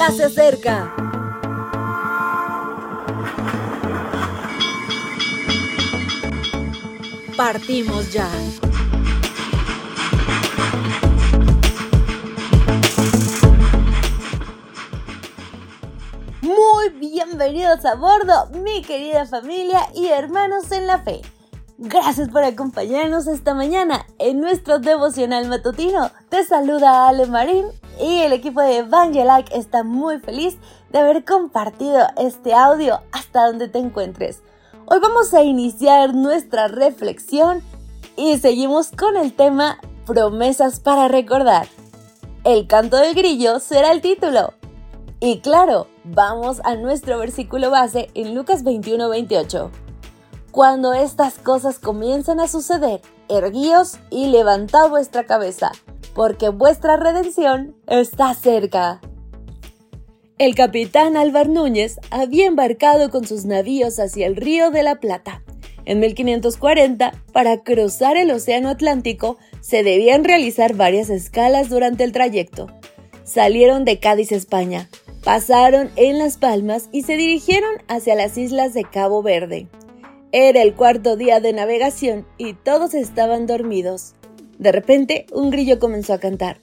ya se acerca. Partimos ya. Muy bienvenidos a bordo, mi querida familia y hermanos en la fe. Gracias por acompañarnos esta mañana en nuestro devocional matutino. Te saluda Ale Marín y el equipo de Evangelike está muy feliz de haber compartido este audio hasta donde te encuentres. Hoy vamos a iniciar nuestra reflexión y seguimos con el tema Promesas para recordar. El canto del grillo será el título. Y claro, vamos a nuestro versículo base en Lucas 21-28. Cuando estas cosas comienzan a suceder, erguíos y levantad vuestra cabeza, porque vuestra redención está cerca. El capitán Álvar Núñez había embarcado con sus navíos hacia el río de la Plata. En 1540, para cruzar el Océano Atlántico, se debían realizar varias escalas durante el trayecto. Salieron de Cádiz, España, pasaron en Las Palmas y se dirigieron hacia las islas de Cabo Verde. Era el cuarto día de navegación y todos estaban dormidos. De repente, un grillo comenzó a cantar.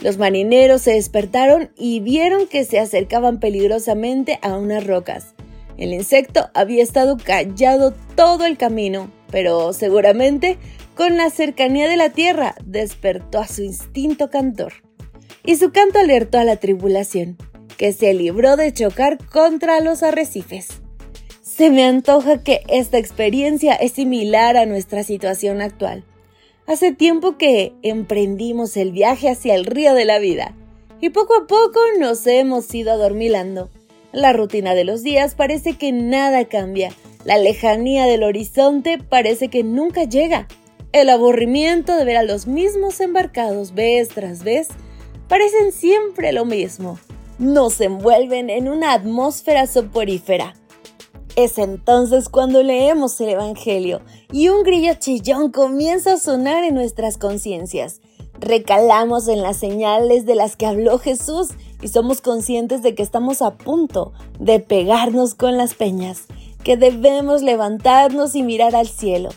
Los marineros se despertaron y vieron que se acercaban peligrosamente a unas rocas. El insecto había estado callado todo el camino, pero seguramente con la cercanía de la tierra despertó a su instinto cantor. Y su canto alertó a la tribulación, que se libró de chocar contra los arrecifes. Se me antoja que esta experiencia es similar a nuestra situación actual. Hace tiempo que emprendimos el viaje hacia el río de la vida y poco a poco nos hemos ido adormilando. La rutina de los días parece que nada cambia. La lejanía del horizonte parece que nunca llega. El aburrimiento de ver a los mismos embarcados vez tras vez parecen siempre lo mismo. Nos envuelven en una atmósfera soporífera es entonces cuando leemos el Evangelio y un grillo chillón comienza a sonar en nuestras conciencias. Recalamos en las señales de las que habló Jesús y somos conscientes de que estamos a punto de pegarnos con las peñas, que debemos levantarnos y mirar al cielo.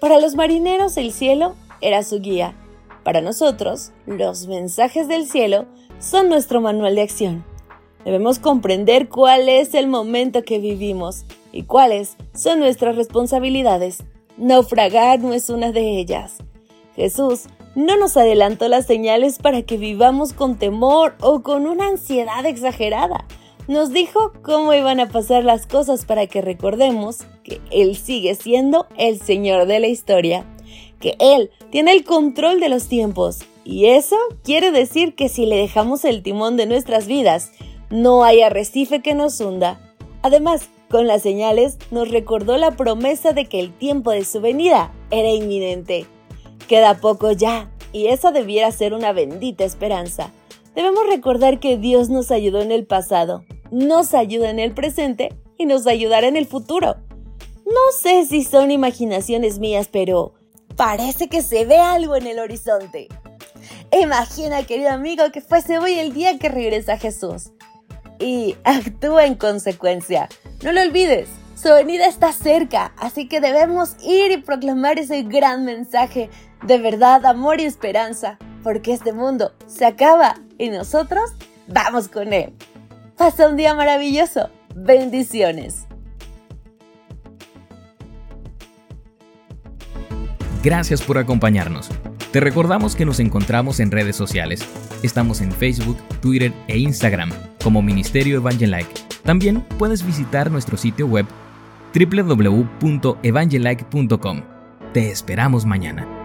Para los marineros el cielo era su guía. Para nosotros, los mensajes del cielo son nuestro manual de acción. Debemos comprender cuál es el momento que vivimos y cuáles son nuestras responsabilidades. Naufragar no es una de ellas. Jesús no nos adelantó las señales para que vivamos con temor o con una ansiedad exagerada. Nos dijo cómo iban a pasar las cosas para que recordemos que Él sigue siendo el Señor de la historia, que Él tiene el control de los tiempos. Y eso quiere decir que si le dejamos el timón de nuestras vidas, no hay arrecife que nos hunda. Además, con las señales nos recordó la promesa de que el tiempo de su venida era inminente. Queda poco ya, y esa debiera ser una bendita esperanza. Debemos recordar que Dios nos ayudó en el pasado, nos ayuda en el presente y nos ayudará en el futuro. No sé si son imaginaciones mías, pero parece que se ve algo en el horizonte. Imagina, querido amigo, que fuese hoy el día que regresa Jesús y actúa en consecuencia. No lo olvides, su venida está cerca, así que debemos ir y proclamar ese gran mensaje de verdad, amor y esperanza, porque este mundo se acaba y nosotros vamos con él. Pasa un día maravilloso. Bendiciones. Gracias por acompañarnos. Te recordamos que nos encontramos en redes sociales. Estamos en Facebook, Twitter e Instagram como Ministerio Evangelike. También puedes visitar nuestro sitio web www.evangelike.com. Te esperamos mañana.